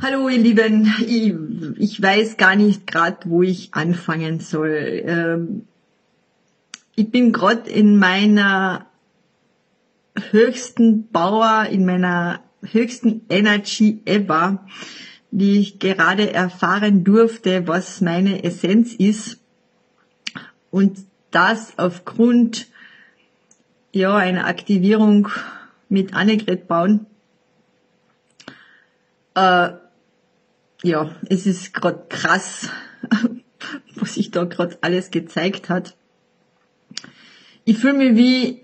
Hallo ihr Lieben, ich, ich weiß gar nicht gerade, wo ich anfangen soll. Ähm, ich bin gerade in meiner höchsten Power, in meiner höchsten Energy ever, die ich gerade erfahren durfte, was meine Essenz ist. Und das aufgrund ja, einer Aktivierung mit Annegret Bauen. Äh, ja, es ist gerade krass, was sich da gerade alles gezeigt hat. Ich fühle mich wie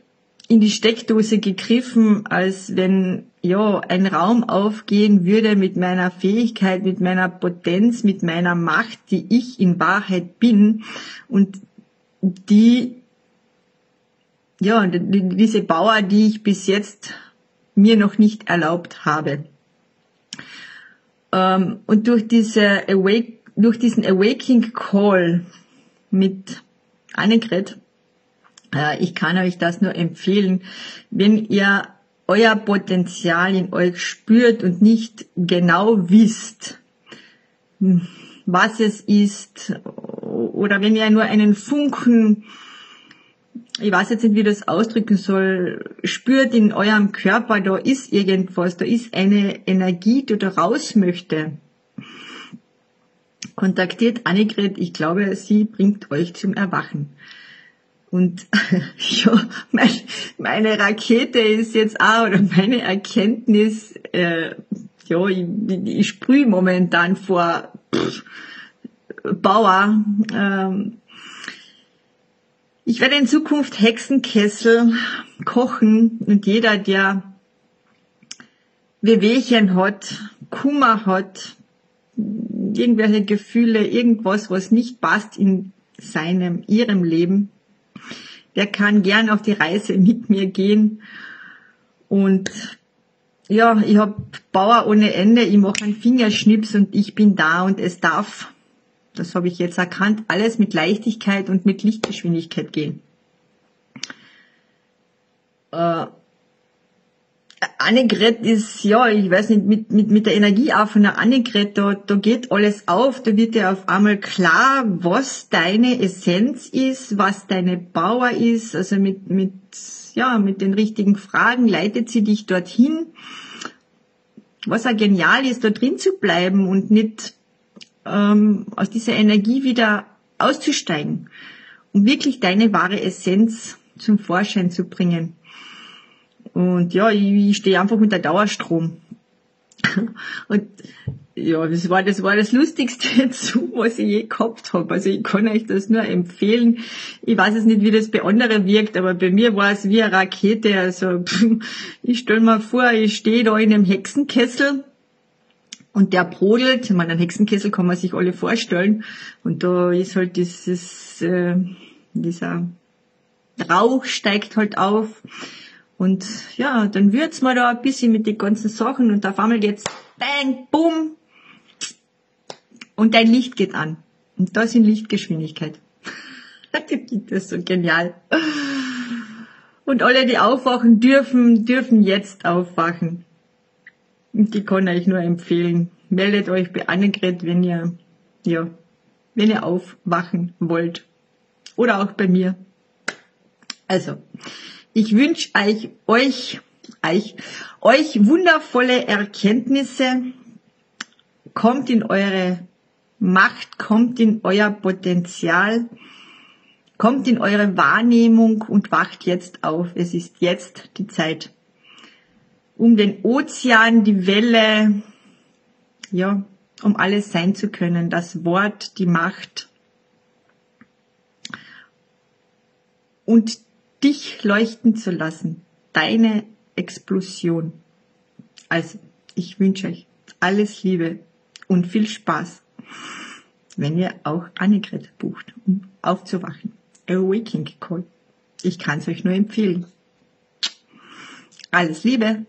in die Steckdose gegriffen, als wenn ja ein Raum aufgehen würde mit meiner Fähigkeit, mit meiner Potenz, mit meiner Macht, die ich in Wahrheit bin und die ja diese Bauer, die ich bis jetzt mir noch nicht erlaubt habe. Ähm, und durch, diese Awake, durch diesen Awaking Call mit Annegret, äh, ich kann euch das nur empfehlen, wenn ihr euer Potenzial in euch spürt und nicht genau wisst, was es ist, oder wenn ihr nur einen Funken ich weiß jetzt nicht, wie das ausdrücken soll, spürt in eurem Körper, da ist irgendwas, da ist eine Energie, die da raus möchte. Kontaktiert Annegret, ich glaube, sie bringt euch zum Erwachen. Und ja, mein, meine Rakete ist jetzt auch, oder meine Erkenntnis, äh, ja, ich, ich sprühe momentan vor pff, Bauer. Ähm, ich werde in Zukunft Hexenkessel kochen und jeder, der Wehwehchen hat, Kummer hat, irgendwelche Gefühle, irgendwas, was nicht passt in seinem, ihrem Leben, der kann gern auf die Reise mit mir gehen. Und ja, ich hab Bauer ohne Ende, ich mache einen Fingerschnips und ich bin da und es darf das habe ich jetzt erkannt, alles mit Leichtigkeit und mit Lichtgeschwindigkeit gehen. Äh, Annegret ist, ja, ich weiß nicht, mit, mit, mit der Energie auch von der Annegret, da, da geht alles auf, da wird dir auf einmal klar, was deine Essenz ist, was deine Power ist, also mit, mit, ja, mit den richtigen Fragen leitet sie dich dorthin. Was auch genial ist, da drin zu bleiben und nicht ähm, aus dieser Energie wieder auszusteigen, um wirklich deine wahre Essenz zum Vorschein zu bringen. Und ja, ich, ich stehe einfach unter Dauerstrom. Und ja, das war das war das Lustigste dazu, was ich je gehabt habe. Also ich kann euch das nur empfehlen. Ich weiß jetzt nicht, wie das bei anderen wirkt, aber bei mir war es wie eine Rakete. Also ich stelle mir vor, ich stehe da in einem Hexenkessel und der brodelt, ich meine, einen Hexenkessel kann man sich alle vorstellen. Und da ist halt dieses, äh, dieser Rauch steigt halt auf. Und ja, dann wird's mal da ein bisschen mit den ganzen Sachen und auf einmal geht's bang, bumm. Und dein Licht geht an. Und das in Lichtgeschwindigkeit. das ist so genial. Und alle, die aufwachen dürfen, dürfen jetzt aufwachen. Die kann ich nur empfehlen. Meldet euch bei Annegret, wenn ihr, ja, wenn ihr aufwachen wollt. Oder auch bei mir. Also, ich wünsche euch, euch, euch, euch wundervolle Erkenntnisse. Kommt in eure Macht, kommt in euer Potenzial, kommt in eure Wahrnehmung und wacht jetzt auf. Es ist jetzt die Zeit um den Ozean, die Welle, ja, um alles sein zu können, das Wort, die Macht und dich leuchten zu lassen, deine Explosion. Also, ich wünsche euch alles Liebe und viel Spaß, wenn ihr auch Annegret bucht, um aufzuwachen. Awakening Call. Ich kann es euch nur empfehlen. Alles Liebe!